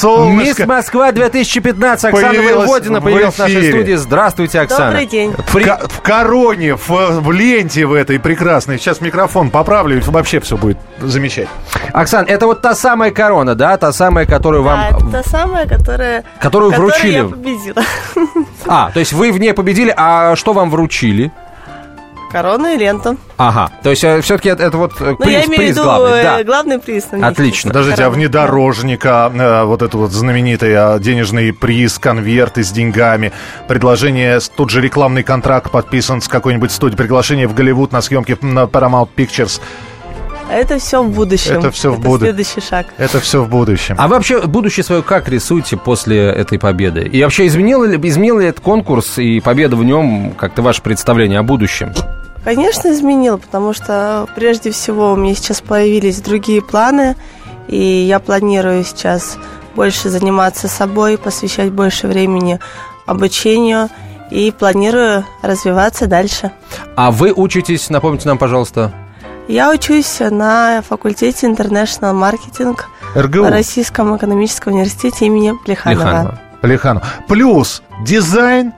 Солнышко. Мисс Москва 2015 Оксана Появилась Воеводина в появилась в нашей эфире. студии. Здравствуйте, Оксана. Добрый день. В, При- ко- в короне, в, в ленте в этой прекрасной. Сейчас микрофон поправлю, и вообще все будет замечательно. Оксан, это вот та самая корона, да? Та самая, которую Да, вам... это та самая, которая... Которую вручили. я победила. А, то есть вы в ней победили, а что вам вручили? Корону и ленту. Ага, то есть все-таки это, это вот э, Ну, я приз, имею в приз виду главный, э, да. главный приз. Отлично. Подождите, а внедорожника, э, вот это вот знаменитый э, денежный приз, конверты с деньгами, предложение, тут же рекламный контракт подписан с какой-нибудь студией, приглашение в Голливуд на съемки на Paramount Pictures. Это все в будущем. Это всё в буду- следующий шаг. Это все в будущем. А вы вообще будущее свое как рисуете после этой победы? И вообще изменил ли, изменил ли этот конкурс и победа в нем как-то ваше представление о будущем? Конечно, изменил, потому что прежде всего у меня сейчас появились другие планы, и я планирую сейчас больше заниматься собой, посвящать больше времени обучению и планирую развиваться дальше. А вы учитесь, напомните нам, пожалуйста, Я учусь на факультете International Marketing РГУ. в Российском экономическом университете имени Плеханова. Плехану. Плюс дизайн,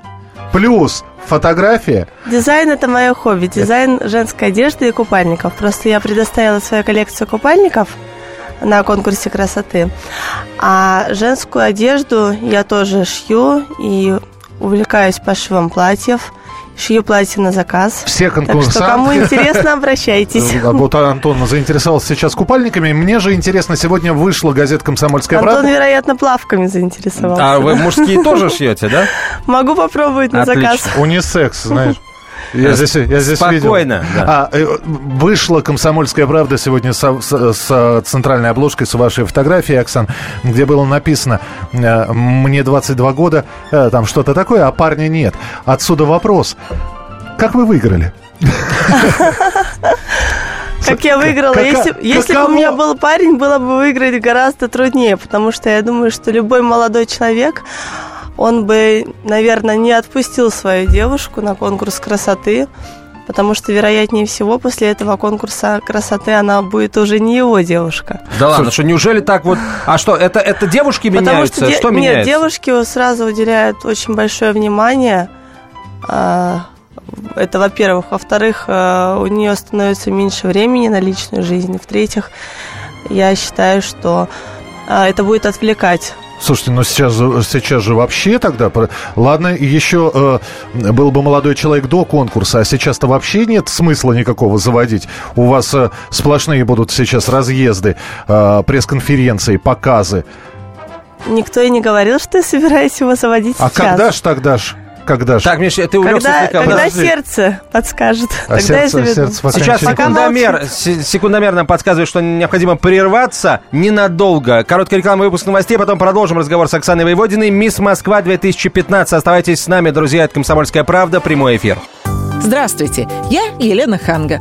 плюс фотография. Дизайн – это мое хобби. Дизайн женской одежды и купальников. Просто я предоставила свою коллекцию купальников на конкурсе красоты. А женскую одежду я тоже шью и увлекаюсь пошивом платьев. Шью платья на заказ. Все Так что конкурсанты. кому интересно, обращайтесь. А Вот Антон заинтересовался сейчас купальниками. Мне же интересно, сегодня вышла газета «Комсомольская Антон, правда». вероятно, плавками заинтересовался. А вы мужские тоже шьете, да? Могу попробовать на заказ. Унисекс, знаешь. Я здесь, я здесь Спокойно, видел. да. А, э, вышла «Комсомольская правда» сегодня со- с, с центральной обложкой с вашей фотографией, Оксан, где было написано э, «Мне 22 года», э, там что-то такое, а парня нет. Отсюда вопрос. Как вы выиграли? Как я выиграла. Кака- если если бы у меня был парень, было бы выиграть гораздо труднее, потому что я думаю, что любой молодой человек, он бы, наверное, не отпустил свою девушку на конкурс красоты, потому что, вероятнее всего, после этого конкурса красоты она будет уже не его девушка. Да ладно, что неужели так вот... А что, это, это девушки Потому меняются? что, де- Что нет, меняется? девушки сразу уделяют очень большое внимание. А, Это, во-первых. Во-вторых, а, у нее становится меньше времени на личную жизнь. В-третьих, я считаю, что а, это будет отвлекать. Слушайте, ну сейчас, же- сейчас же вообще тогда... Ладно, еще э, был бы молодой человек до конкурса, а сейчас-то вообще нет смысла никакого заводить. У вас э, сплошные будут сейчас разъезды, э, пресс-конференции, показы. Никто и не говорил, что я собираюсь его заводить А сейчас. когда ж тогда ж? Когда ж? Так, Миша, ты увлекся Когда, слегка. когда Подожди. сердце подскажет, А тогда я сердце- заведу. сердце пока Сейчас секундомер, секундомер нам подсказывает, что необходимо прерваться ненадолго. Короткая реклама, выпуск новостей, потом продолжим разговор с Оксаной Воеводиной. Мисс Москва 2015. Оставайтесь с нами, друзья, это «Комсомольская правда», прямой эфир. Здравствуйте, я Елена Ханга.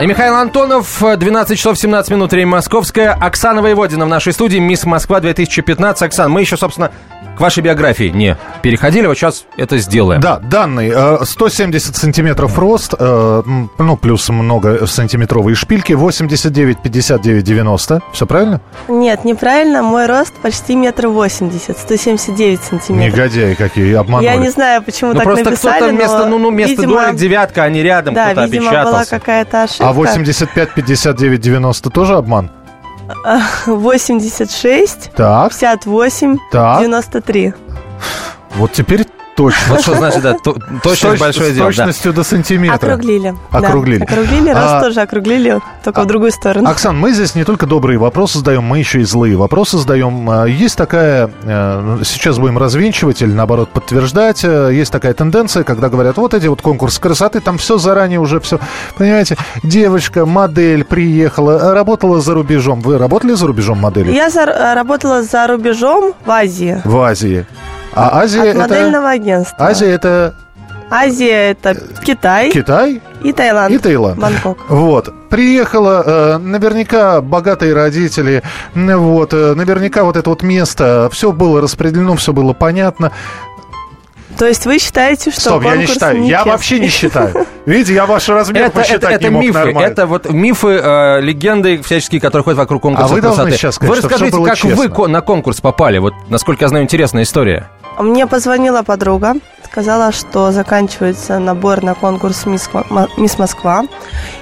И Михаил Антонов, 12 часов 17 минут, время московское. Оксана Воеводина в нашей студии, Мисс Москва 2015. Оксан, мы еще, собственно, к вашей биографии не переходили, вот сейчас это сделаем. Да, данный. э, 170 сантиметров рост, э, ну, плюс много сантиметровые шпильки, 89, 59, 90. Все правильно? Нет, неправильно. Мой рост почти метр восемьдесят, 179 сантиметров. Негодяи какие, обманули. Я не знаю, почему Ну, так просто написали, кто-то вместо, но, ну, ну, вместо видимо, долек девятка, а не рядом, Да, кто-то видимо, была опечатался. какая-то ошибка. А 85, 59, 90 тоже обман? 86, Так, 58, так. 93. Вот теперь точно. Вот что значит, да, то- точность С точ- большое с дело. да. точностью до сантиметра. Округлили. Округлили. Округлили, раз А- тоже округлили, только в другую сторону. Оксан, мы здесь не только добрые вопросы задаем, мы еще и злые вопросы задаем. А, Есть такая, э, сейчас будем развенчивать или наоборот подтверждать, э, есть такая тенденция, когда говорят, вот эти вот конкурсы красоты, там все заранее уже все, понимаете, девочка, модель приехала, работала за рубежом. Вы работали за рубежом моделью? Я за- работала за рубежом в Азии. В Азии. А Азия От это... модельного агентства. Азия это Азия это Китай Китай и Таиланд. и Таиланд. Бангкок. Вот. Приехала, э, наверняка богатые родители, вот, э, наверняка вот это вот место, все было распределено, все было понятно. То есть вы считаете, что Стоп, я не считаю, я нечестный? вообще не считаю. Видите, я ваш размер Это, это, посчитать это не мог мифы, нормально. это вот мифы, э, легенды всяческие, которые ходят вокруг конкурса А вы должны красоты. сейчас сказать, Вы что расскажите, как вы честно. ко- на конкурс попали? Вот, насколько я знаю, интересная история. Мне позвонила подруга, сказала, что заканчивается набор на конкурс «Мисс, Мо- Мисс Москва».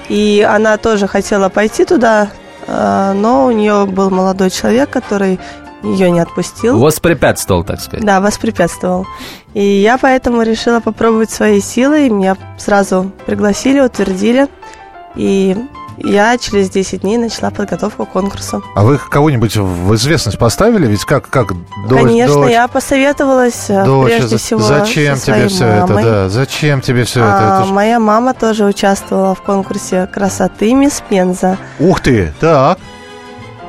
И она тоже хотела пойти туда, э, но у нее был молодой человек, который ее не отпустил. Воспрепятствовал, так сказать. Да, воспрепятствовал. И я поэтому решила попробовать свои силы. И меня сразу пригласили, утвердили. И я через 10 дней начала подготовку к конкурсу. А вы кого-нибудь в известность поставили? Ведь как, как дочь- Конечно, дочь- я посоветовалась э, дочь, прежде всего зачем со тебе все мамой. это? Да, зачем тебе все А, это? Это ж- Моя мама тоже участвовала в конкурсе красоты Мисс Пенза. Ух ты, так.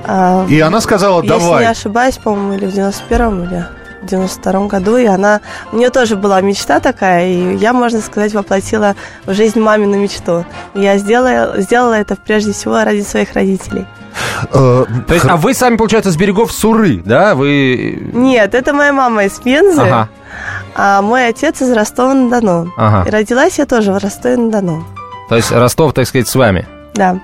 А, И она сказала, Если давай. не ошибаюсь, по-моему, или в 91-м, или в 92-м году. И она... У нее тоже была мечта такая, и я, можно сказать, воплотила в жизнь мамину мечту. И я сделала, сделала это прежде всего ради своих родителей. Э, То есть, а вы сами, получается, с берегов Суры, да? Вы... Нет, это моя мама из Пензы, Ага, а мой отец из Ростова-на-Дону. И ага. родилась я тоже в Ростове-на-Дону. То есть Ростов, так сказать, с вами. Да.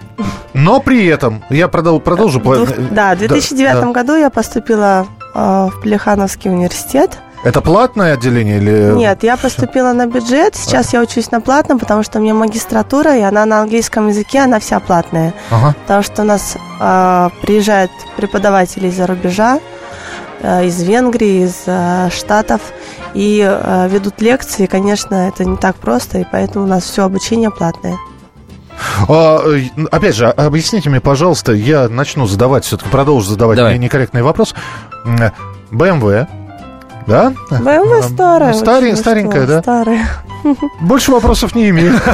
Но при этом, я продол- продолжу. по- Двух- Да, в 2009 да. году я поступила э, в Плехановский университет. Это платное отделение или... Нет, я поступила на бюджет. Сейчас я учусь на платном, потому что у меня магистратура, и она на английском языке, она вся платная. Ага. Потому что у нас э, приезжают преподаватели из-за рубежа, э, из Венгрии, из э, Штатов, и э, ведут лекции. Конечно, это не так просто, и поэтому у нас все обучение платное. А, э, опять же, объясните мне, пожалуйста, я начну задавать, все-таки продолжу задавать Давай. мне некорректный вопрос. М, BMW, да? БМВ старая. Старе- очень, старенькая, что, да? Старая. Больше вопросов не имею.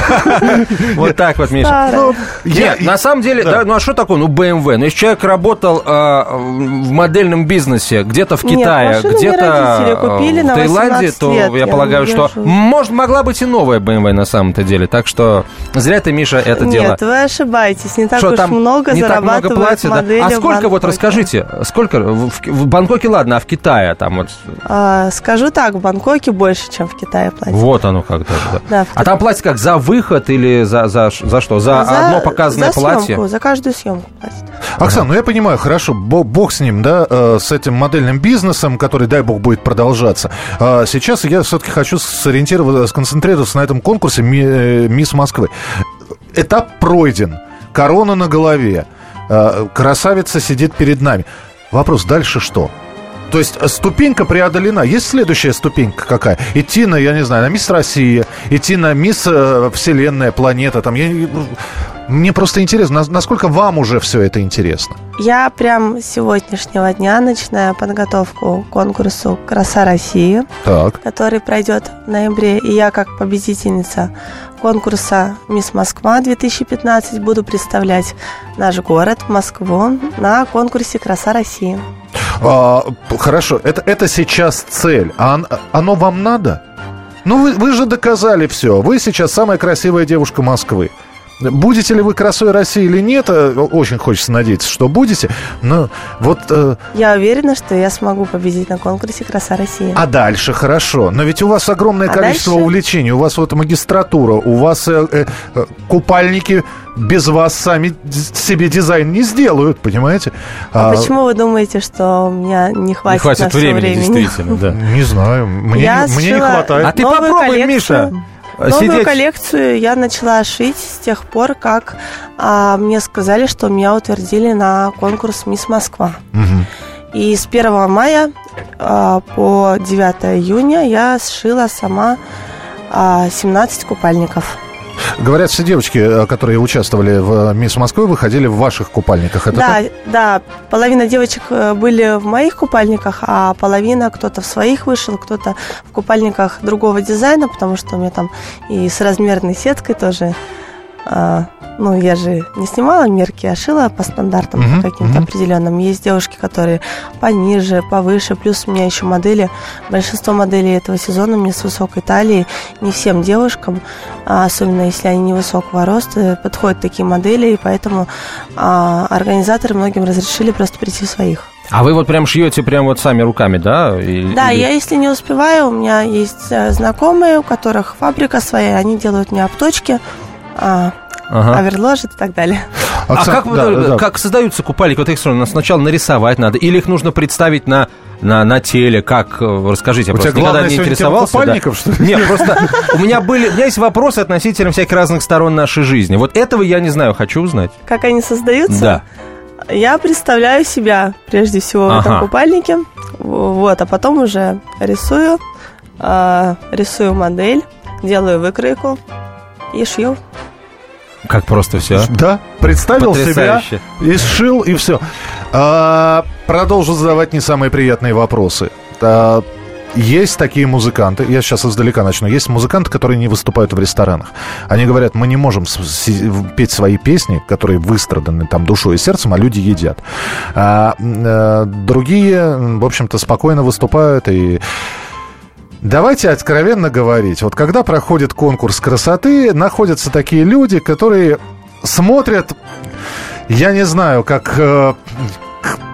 Вот так вот, Миша. Ну, Нет, на самом деле, Да. ну а что такое? Ну, BMW. Ну, если человек работал э, в модельном бизнесе где-то в Китае, где-то купили в Таиланде, 18 то я полагаю, что может, могла быть и новая BMW на самом-то деле. Так что зря ты, Миша, это дело. Нет, вы ошибаетесь. Не так уж много не так много зарабатывают да? модели А сколько, вот расскажите, сколько в, Бангкоке, ладно, а в Китае там вот, А, скажу так, в Бангкоке больше, чем в Китае платят. вот оно как даже, да. Да, А там платье как, за выход или за, за, за что? За, одно показанное за платье? съемку, за каждую съемку платят. Оксана, ну я понимаю, хорошо, бо- бог с ним, да, э, с этим модельным бизнесом, который, дай бог, будет продолжаться. А сейчас я все-таки хочу сориентироваться, сконцентрироваться на этом конкурсе «Ми- э, «Мисс Москвы». Этап пройден, корона на голове, э, красавица сидит перед нами. Вопрос, дальше что? То есть э, ступенька преодолена. Есть следующая ступенька какая? Идти на, я не знаю, на Мисс Россия, идти на Мисс э, Вселенная, планета. Там, я, не- мне просто интересно, нас- насколько вам уже все это интересно? Я прям с сегодняшнего дня начинаю подготовку к конкурсу «Краса России», Так. который пройдет в ноябре. И я, как победительница конкурса «Мисс Москва» 2015, буду представлять наш город, Москву, на конкурсе «Краса России». А, хорошо, это, это сейчас цель. А он- оно вам надо? Ну, вы, вы же доказали все. Вы сейчас самая красивая девушка Москвы. Будете ли вы красой России или нет, э, очень хочется надеяться, что будете. Но вот... э, Я уверена, что я смогу победить на конкурсе «Краса России». а дальше хорошо. Но ведь у вас огромное А количество дальше? увлечений. У вас вот магистратура, у вас э, э, купальники без вас сами себе дизайн не сделают, понимаете? А А, почему вы думаете, что у меня не хватит, Не хватит времени, времени? действительно, да. Не знаю, мне, Я мне не хватает. А ты попробуй, коллекцию. Миша, Новую сидеть... коллекцию я начала шить с тех пор, как а, мне сказали, что меня утвердили на конкурс «Мисс Москва». Мгм. И с 1 мая а, по 9 июня я сшила сама а, 17 купальников. Говорят, все девочки, э, которые участвовали в э, «Мисс Москвы», выходили в ваших купальниках. Это да, так? да, половина девочек э, были в моих купальниках, а половина кто-то в своих вышел, кто-то в купальниках другого дизайна, потому что у меня там и с размерной сеткой тоже ну, я же не снимала мерки, а шила по стандартам по каким-то мгм. определенным. Есть девушки, которые пониже, повыше, плюс у меня еще модели. Большинство моделей этого сезона мне с высокой талией. Не всем девушкам, а особенно если они невысокого роста, подходят такие модели, и поэтому а, организаторы многим разрешили просто прийти в своих. А вы вот прям шьете прям вот сами руками, да? И- Да, или- я если не успеваю, у меня есть э, знакомые, у которых фабрика своя, они делают мне обточки, а, Ага. оверложит и так далее. А Оксан- как, вы- да, да, да. как создаются купальники? Вот их сначала нарисовать надо, или их нужно представить на, на, на теле? Как? э, Расскажите, я У тебя просто никогда главная не интересовался. да. купальников, что ли? Нет, просто у меня были, у меня есть вопросы относительно всяких разных сторон нашей жизни. Вот этого я не знаю, хочу узнать. Как они создаются? Да. Я представляю себя прежде всего в Ага. этом купальнике, вот, а потом уже рисую, а, рисую модель, делаю выкройку и шью. Как просто все. Да, представил себя Потрясающе. и сшил, и все. продолжу задавать не самые приятные вопросы. А, есть такие музыканты, я сейчас издалека начну, есть музыканты, которые не выступают в ресторанах. Они говорят, мы не можем петь свои песни, которые выстраданы там душой и сердцем, а люди едят. А, э, другие, в общем-то, спокойно выступают и Давайте откровенно говорить. Вот когда проходит конкурс красоты, находятся такие люди, которые смотрят, я не знаю, как э,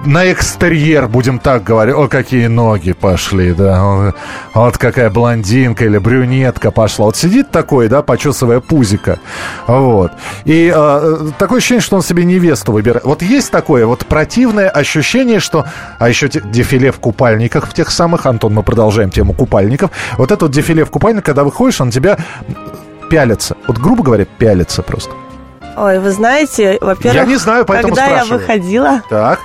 на экстерьер, будем так говорить. О, какие ноги пошли, да. Вот какая блондинка или брюнетка пошла. Вот сидит такой, да, почесывая пузика. Вот. И э, такое ощущение, что он себе невесту выбирает. Вот есть такое вот противное ощущение, что... А еще дефиле в купальниках в тех самых. Антон, мы продолжаем тему купальников. Вот это вот дефиле в купальниках, когда выходишь, он тебя пялится. Вот, грубо говоря, пялится просто. Ой, вы знаете, во-первых, Я не знаю, когда я спрашиваю. выходила, Так.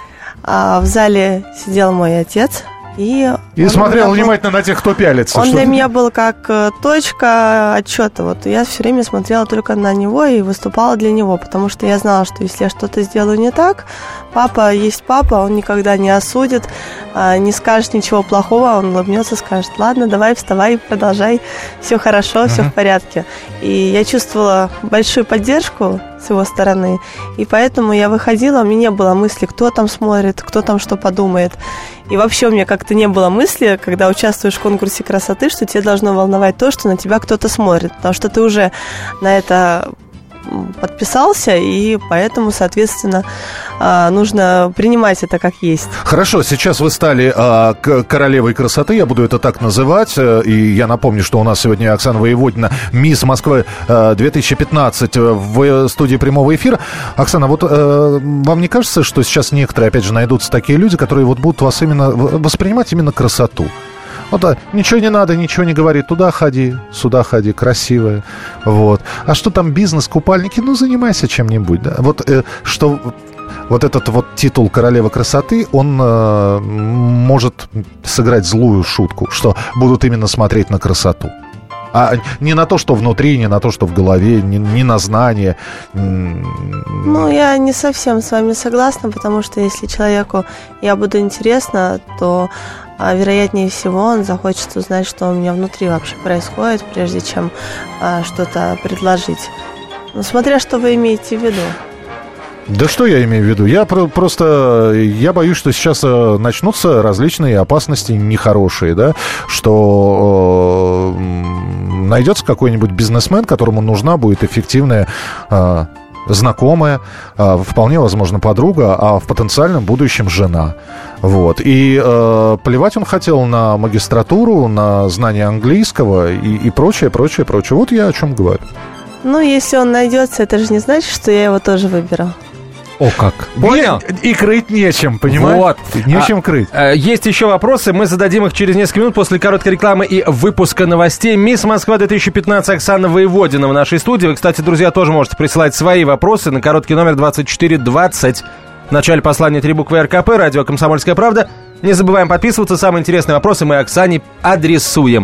А, в зале сидел мой отец, и... И смотрел меня был- внимательно на тех, кто пялится. Он что- для меня был как э, точка отчета. Вот я все время смотрела только на него и выступала для него, потому что я знала, что если я что-то сделаю не так, папа есть папа, он никогда не осудит, а, не скажет ничего плохого, он улыбнется, скажет, ладно, давай вставай, продолжай, все хорошо, все в порядке. И я чувствовала большую поддержку с его стороны, и поэтому я выходила, у меня не было мысли, кто там смотрит, кто там что подумает. И вообще у меня как-то не было мысли, когда участвуешь в конкурсе красоты, что тебе должно волновать то, что на тебя кто-то смотрит, потому что ты уже на это подписался, и поэтому, соответственно, а, нужно принимать это как есть. Хорошо, сейчас вы стали а, королевой красоты, я буду это так называть. э, И я напомню, что у нас сегодня Оксана Воеводина, мисс Москвы э, 2015 в студии прямого эфира. Оксана, вот э, вам не кажется, что сейчас некоторые, опять же, найдутся такие люди, которые вот будут вас именно воспринимать именно красоту? Вот, да, ничего не надо, ничего не говори. Туда ходи, сюда ходи, красивая. Вот. А что там бизнес, купальники? Ну, занимайся чем-нибудь. Да? Вот э, что вот этот вот титул королевы красоты, он э, может сыграть злую шутку, что будут именно смотреть на красоту. А не на то, что внутри, не на то, что в голове, не, не на знание. Ну, я не совсем с вами согласна, потому что если человеку я буду интересна, то а, вероятнее всего он захочет узнать, что у меня внутри вообще происходит, прежде чем а, что-то предложить. Ну, смотря что вы имеете в виду. Да что я имею в виду? Я про- просто я боюсь, что сейчас э, начнутся различные опасности нехорошие, да, что э, найдется какой-нибудь бизнесмен, которому нужна будет эффективная э, знакомая, э, вполне возможно подруга, а в потенциальном будущем жена. Вот. И э, плевать он хотел на магистратуру, на знание английского и, и прочее, прочее, прочее. Вот я о чем говорю. Ну, если он найдется, это же не значит, что я его тоже выберу. О, как. Понял? И крыть нечем, понимаешь? Вот. Нечем А, крыть. э, Есть еще вопросы, мы зададим их через несколько минут после короткой рекламы и выпуска новостей. Мисс Москва 2015 Оксана Воеводина в нашей студии. Вы, кстати, друзья, тоже можете присылать свои вопросы на короткий номер 2420. начале послания три буквы РКП, радио «Комсомольская правда». Не забываем подписываться, самые интересные вопросы мы Оксане адресуем.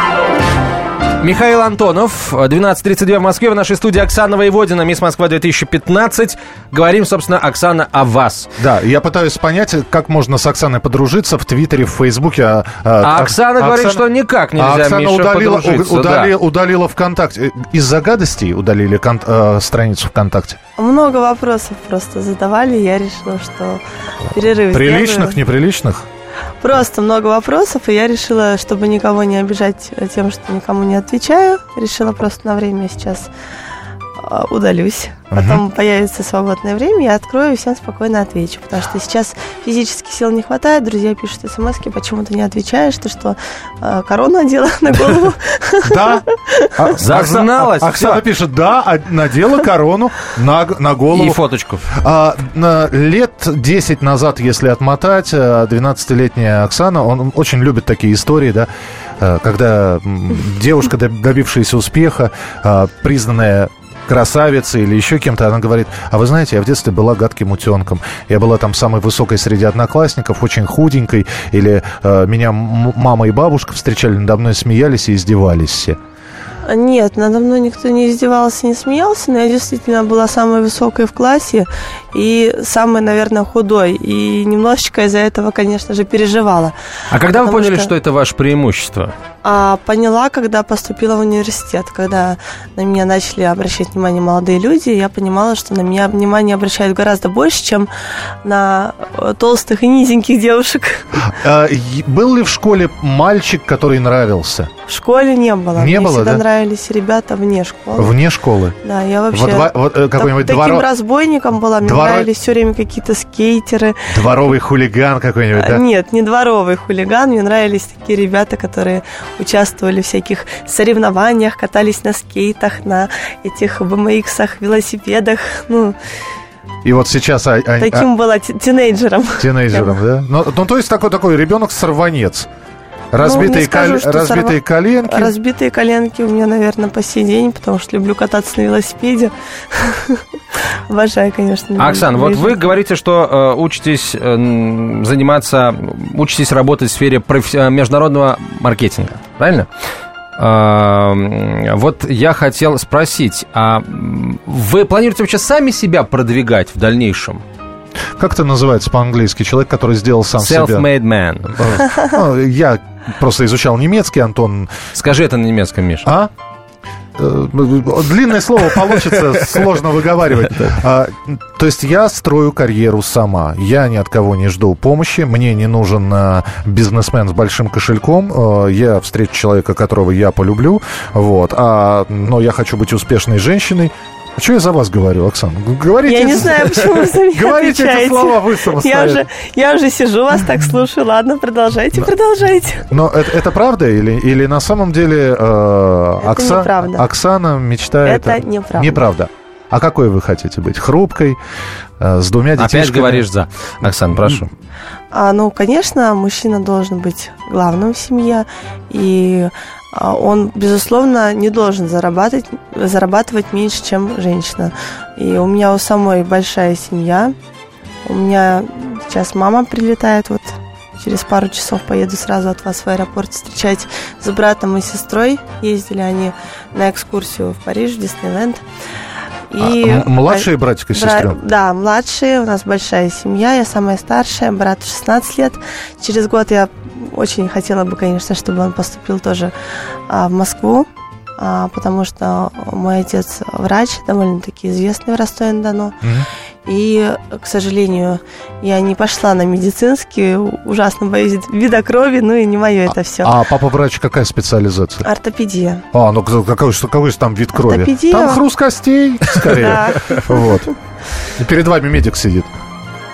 Михаил Антонов, 12.32 в Москве, в нашей студии Оксана Воеводина, Мисс Москва 2015. Говорим, собственно, Оксана, о вас. Да, я пытаюсь понять, как можно с Оксаной подружиться в Твиттере, в Фейсбуке. А, а, а Оксана а, говорит, Оксана... что никак нельзя, а Оксана Миша, удалила, подружиться. Удалила, да. удалила ВКонтакте. Из-за гадостей удалили кон- э, страницу ВКонтакте? Много вопросов просто задавали, я решила, что перерыв Приличных, сделаю. неприличных? Просто много вопросов, и я решила, чтобы никого не обижать тем, что никому не отвечаю, решила просто на время сейчас удалюсь. Потом угу. появится свободное время, я открою и всем спокойно отвечу. Потому что сейчас физически сил не хватает, друзья пишут смс почему ты не отвечаешь, ты что, э, корону одела на голову? Да. А, Загналась. Оксана пишет, да, надела корону на, на голову. И фоточку. А, лет 10 назад, если отмотать, 12-летняя Оксана, он очень любит такие истории, да, когда девушка, добившаяся успеха, признанная красавицей или еще кем-то, она говорит, а вы знаете, я в детстве была гадким утенком. Я была там самой высокой среди одноклассников, очень худенькой, или э, меня мама и бабушка встречали надо мной, смеялись и издевались все. Нет, надо мной никто не издевался, не смеялся, но я действительно была самой высокой в классе и самой, наверное, худой. И немножечко из-за этого, конечно же, переживала. А когда вы поняли, что... что это ваше преимущество? А, поняла, когда поступила в университет, когда на меня начали обращать внимание молодые люди, я понимала, что на меня внимание обращают гораздо больше, чем на э, толстых и низеньких девушек. А, был ли в школе мальчик, который нравился? В школе не было. Не Мне было, всегда да? нравились ребята вне школы. Вне школы? Да, я вообще... Вот, вот, э, какой-нибудь дворо... Таким разбойником была, мне Нравились все время какие-то скейтеры. Дворовый хулиган какой-нибудь, да? Нет, не дворовый хулиган, мне нравились такие ребята, которые участвовали в всяких соревнованиях, катались на скейтах, на этих BMX, велосипедах, ну... И вот сейчас... А, а, Таким а, была тинейджером. Тинейджером, да? Ну, ну, то есть такой, такой ребенок-сорванец. Разбитые, ну, скажу, кол... разбитые сорв... коленки. Разбитые коленки у меня, наверное, по сей день, потому что люблю кататься на велосипеде. Обожаю, конечно. Оксан, вот вы говорите, что э, учитесь э, заниматься, учитесь работать в сфере профи- э, международного маркетинга, правильно? Вот я хотел спросить, а вы планируете вообще сами себя продвигать в дальнейшем? Как это называется по-английски? Человек, который сделал сам Self-made себя. Self-made man. Ну, я просто изучал немецкий, Антон. Скажи это на немецком, Миша. А? Э, длинное слово получится, сложно выговаривать. А, то есть я строю карьеру сама. Я ни от кого не жду помощи. Мне не нужен а, бизнесмен с большим кошельком. А, я встречу человека, которого я полюблю. Вот. А, но я хочу быть успешной женщиной. А что я за вас говорю, Оксана? Говорите, я не знаю, почему вы за меня Говорите эти слова вы я уже, я уже сижу, вас так слушаю. Ладно, продолжайте, продолжайте. Но это, это правда или, или на самом деле э, Окса... Оксана мечтает... Это неправда. Неправда. А какой вы хотите быть? Хрупкой, э, с двумя детишками? Опять говоришь за. Оксан, прошу. А, ну, конечно, мужчина должен быть главным в семье. И он, безусловно, не должен зарабатывать, зарабатывать меньше, чем женщина. И у меня у самой большая семья. У меня сейчас мама прилетает, вот через пару часов поеду сразу от вас в аэропорт встречать с братом и сестрой. Ездили они на экскурсию в Париж, в Диснейленд. И а, младшие братик и сестры? Да, младшие. У нас большая семья. Я самая старшая. Брат 16 лет. Через год я очень хотела бы, конечно, чтобы он поступил тоже а, в Москву, а, потому что мой отец врач, довольно-таки известный в Ростове-на-Дону. Mm-hmm. И, к сожалению, я не пошла на медицинский, ужасно боюсь вида крови, ну и не мое это все. А папа врач какая специализация? Ортопедия. А, ну какой, какой же там вид крови? Ортопедия. Там хруст костей, скорее. Вот. Перед вами медик сидит.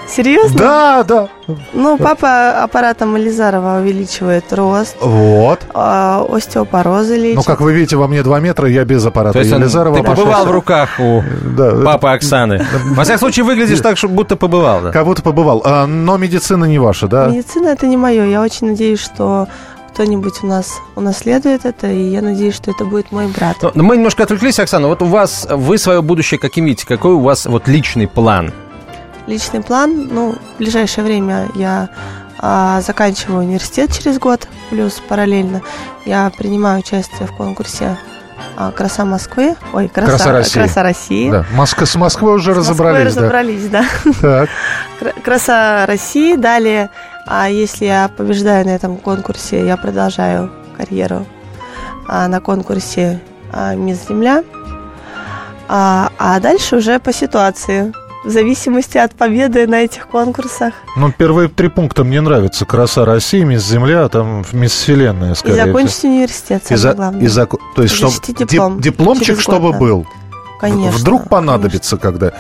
Серьезно? Да, да. Ну, папа аппаратом Элизарова увеличивает рост, Вот. а, остеопорозы лечит. Ну, как вы видите, во мне 2 метра, я без аппарата. То есть он- Елизарова ты побывал в руках у Да, это папы Оксаны. Во всяком случае, выглядишь так, что будто побывал. да. Как будто побывал. А, но медицина не ваша, да? Медицина это не мое. Я очень надеюсь, что кто-нибудь у нас унаследует это, и я надеюсь, что это будет мой брат. Ну, Мы немножко отвлеклись, Оксана. Вот у вас, вы свое будущее каким видите? Какой у вас вот личный план? Личный план, ну, в ближайшее время я а, заканчиваю университет через год, плюс параллельно я принимаю участие в конкурсе а, «Краса Москвы». Ой, «Краса, «Краса России». «Краса России». Да. Москва, с Москвой уже С Москвой разобрались, да. разобрались, да. Так. Кра- Краса России. Далее, а если я побеждаю на этом конкурсе, я продолжаю карьеру а, на конкурсе а, Мисс Земля. А, а дальше уже по ситуации. В зависимости от победы на этих конкурсах. Ну, первые три пункта мне нравятся. Краса России, Мисс Земля, а там Мисс Вселенная, И скорее всего. закончить университет, И самое за- главное. и зако- То есть, чтобы диплом дипломчик, чтобы был. Конечно. Вдруг понадобится, когда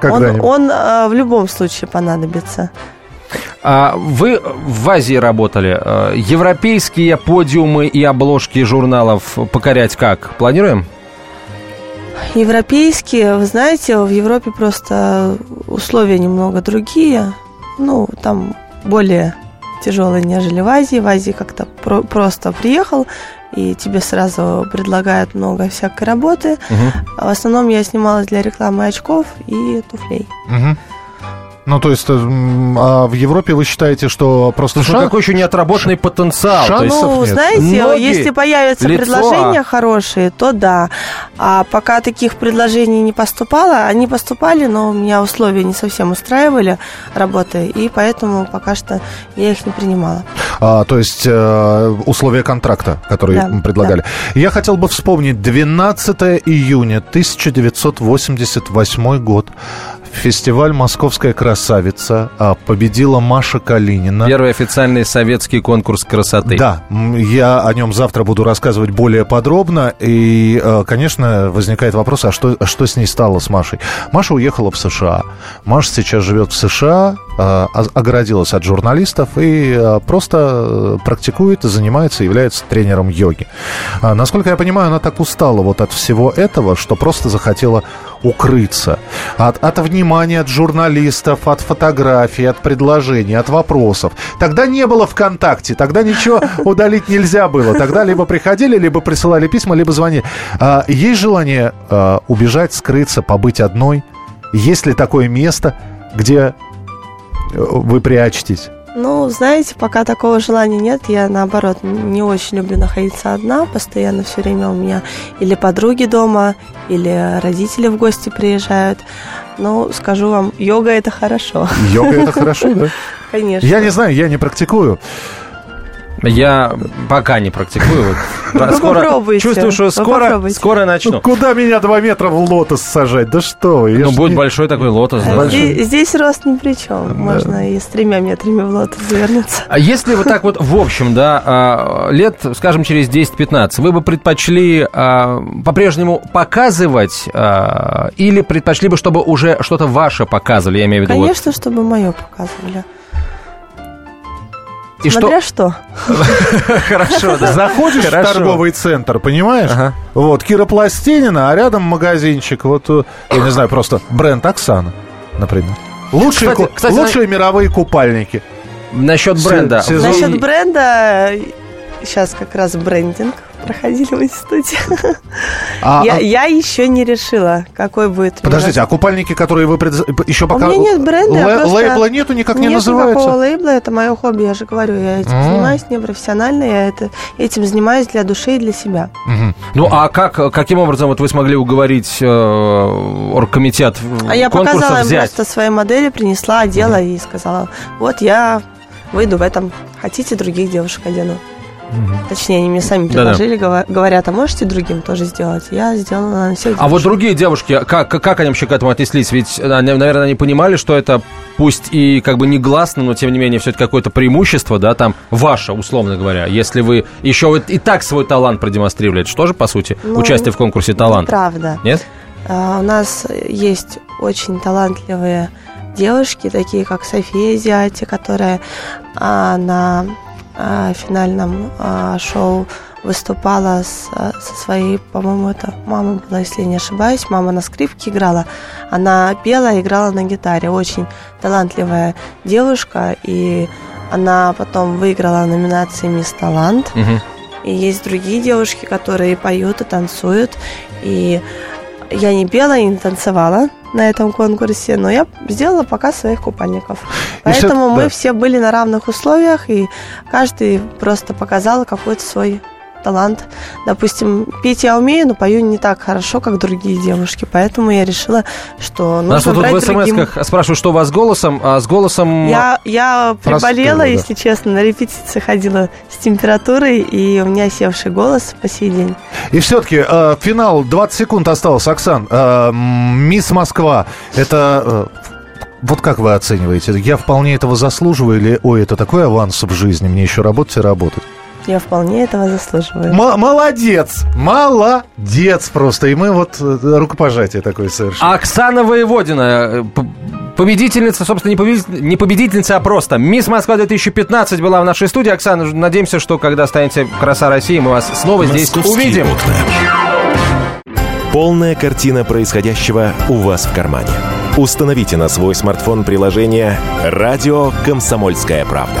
конечно. Он, он, а, в любом случае понадобится. А вы в Азии работали. Э, Европейские подиумы и обложки журналов покорять как? Планируем? Европейские, вы знаете, в Европе просто условия немного другие. Ну, там более тяжелые, нежели в Азии. В Азии как-то про- просто приехал, и тебе сразу предлагают много всякой работы. А в основном я снималась для рекламы очков и туфлей. Мгм. Ну, то есть, м, а в Европе вы считаете, что просто шан- какой еще неотработанный потенциал. То есть- Шансов Ну, нет. знаете, Ноги, если появятся лицо, предложения а- хорошие, то да. А пока таких предложений не поступало, они поступали, но меня условия не совсем устраивали работы, и поэтому пока что я их не принимала. А, то есть э, условия контракта, которые Да, предлагали. Я хотел бы вспомнить 12 июня 1988 год. Фестиваль «Московская красавица» а, победила Маша Калинина. Первый официальный советский конкурс красоты. Да, я о нем завтра буду рассказывать более подробно. И, э, конечно, возникает вопрос, а что, а что с ней стало, с Машей? Маша уехала в США. Маша сейчас живет в США, э, о- огородилась от журналистов и просто э, практикует, занимается, является тренером йоги. А, Насколько я понимаю, она так устала вот от всего этого, что просто захотела укрыться от, от внимания от журналистов, от фотографий, от предложений, от вопросов. Тогда не было ВКонтакте, тогда ничего удалить нельзя было. Тогда либо приходили, либо присылали письма, либо звонили. А, есть желание а, убежать, скрыться, побыть одной? Есть ли такое место, где э, вы прячетесь? Ну, знаете, пока такого желания нет. Я, наоборот, не очень люблю находиться одна. Постоянно все время у меня или подруги дома, или родители в гости приезжают. Ну, скажу вам, йога – это хорошо. Йога это хорошо, да? Конечно. Я не знаю, я не практикую. Я пока не практикую. Вот. Ну, Скоро- попробуйте. Чувствую, что Вы скоро, попробуйте. скоро Ну, начну. куда меня два метра в лотос сажать? Да что вы? Ну, будет не- большой такой лотос. да. А Здесь, здесь рост ни при чем. Можно и с тремя метрами в лотос завернуться. А если вот так вот в общем, да, а, лет, скажем, через 10-15, вы бы предпочли а, по-прежнему показывать а, или предпочли бы, чтобы уже что-то ваше показывали, я имею в виду? вот- Конечно, чтобы мое показывали. И? Смотря что. Хорошо, да. Заходишь в торговый центр, понимаешь? Ага. Вот, Кира Пластинина, а рядом магазинчик, вот, э, я не знаю, просто бренд Оксана, например. Лучшие, Кстати- ку- кстати, лучшие мировые купальники. Насчет бренда. сезон- Насчет бренда, сейчас как раз брендинг проходили в институте. А, я, а- я еще не решила, какой будет. у подождите, а купальники, которые вы пред- еще пока... меня нет бренда, Лэ- просто- Лейбла нету, никак не Нет называется? никакого лейбла, это мое хобби, я же говорю, я этим М. занимаюсь непрофессионально, я это, этим занимаюсь для души и для себя. Мгм. Ну, а как, каким образом вот вы смогли уговорить э, оргкомитет А я показала им взять? просто свои модели, принесла, одела и сказала, вот я выйду в этом, хотите других девушек одену. Точнее, они мне сами предложили, гова- говорят, а можете другим тоже сделать? Я сделала на всех А вот девушек. другие девушки, как, как они вообще к этому отнеслись? Ведь, они, наверное, они понимали, что это пусть и как бы негласно, но тем не менее все-таки какое-то преимущество, да, там, ваше, условно говоря. Если вы еще вот и так свой талант продемонстрировали, это что же, по сути, Ну, участие в конкурсе талант? Правда. Нет? А, У нас есть очень талантливые девушки, такие как София Зиати, которая а, на а, финальном а, шоу выступала с- а, со своей, по-моему, это мама была, если не ошибаюсь, мама на скрипке играла, она пела играла на гитаре, очень талантливая девушка, и она потом выиграла номинации «Мисс Талант», Мгм. и есть другие девушки, которые поют и танцуют. И я не пела и не танцевала на этом конкурсе, но я сделала показ своих купальников. И Поэтому мы да. все были на равных условиях, и каждый просто показал какой-то свой талант. Допустим, петь я умею, но пою не так хорошо, как другие девушки. Поэтому я решила, что Нас нужно вот тут в другим. смс-ках спрашивают, что у вас с голосом, а с голосом... Я, я приболела, да. если честно, на репетиции ходила с температурой, и у меня севший голос по сей день. И все-таки э, финал, 20 секунд осталось, Оксан. Э, Мисс Москва, это... э, вот как вы оцениваете? Я вполне этого заслуживаю или, ой, это такой аванс в жизни, мне еще работать и работать? Я вполне этого заслуживаю. М- молодец! Молодец просто! И мы вот э, рукопожатие такое совершили. Оксана Воеводина, э, победительница, собственно, не, победитель- не победительница, а просто Мисс Москва 2015 была в нашей студии. Оксана, надеемся, что когда станете краса России, мы вас снова здесь увидим. окна. Полная картина происходящего у вас в кармане. Установите на свой смартфон приложение «Радио Комсомольская правда».